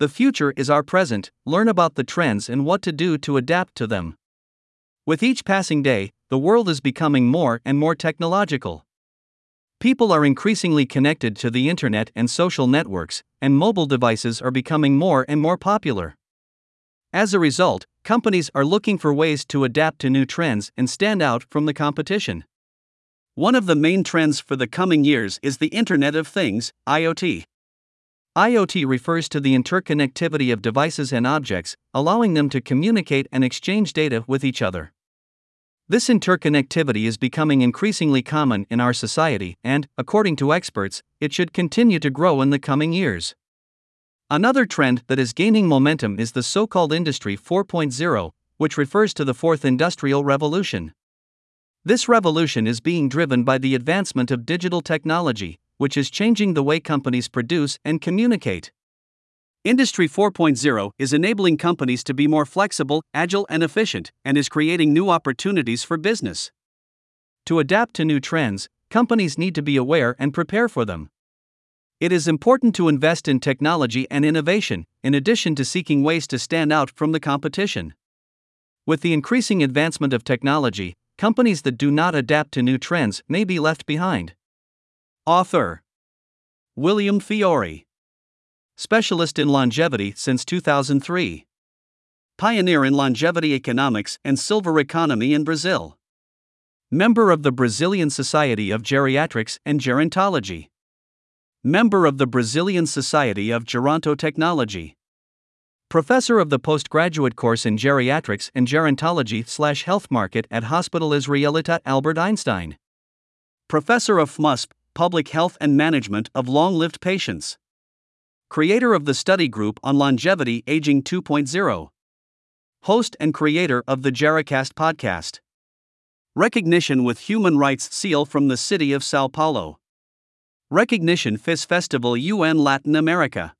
The future is our present, learn about the trends and what to do to adapt to them. With each passing day, the world is becoming more and more technological. People are increasingly connected to the internet and social networks, and mobile devices are becoming more and more popular. As a result, companies are looking for ways to adapt to new trends and stand out from the competition. One of the main trends for the coming years is the Internet of Things, IoT. IoT refers to the interconnectivity of devices and objects, allowing them to communicate and exchange data with each other. This interconnectivity is becoming increasingly common in our society, and, according to experts, it should continue to grow in the coming years. Another trend that is gaining momentum is the so called Industry 4.0, which refers to the fourth industrial revolution. This revolution is being driven by the advancement of digital technology, which is changing the way companies produce and communicate. Industry 4.0 is enabling companies to be more flexible, agile, and efficient, and is creating new opportunities for business. To adapt to new trends, companies need to be aware and prepare for them. It is important to invest in technology and innovation, in addition to seeking ways to stand out from the competition. With the increasing advancement of technology, companies that do not adapt to new trends may be left behind. Author William Fiori specialist in longevity since 2003. Pioneer in longevity economics and silver economy in Brazil. Member of the Brazilian Society of Geriatrics and Gerontology. Member of the Brazilian Society of Gerontotechnology. Professor of the postgraduate course in geriatrics and gerontology slash health market at Hospital Israelita Albert Einstein. Professor of FMUSP, Public Health and Management of Long Lived Patients creator of the study group on longevity aging 2.0, host and creator of the Gerocast podcast. Recognition with Human Rights Seal from the City of Sao Paulo. Recognition FIS Festival UN Latin America.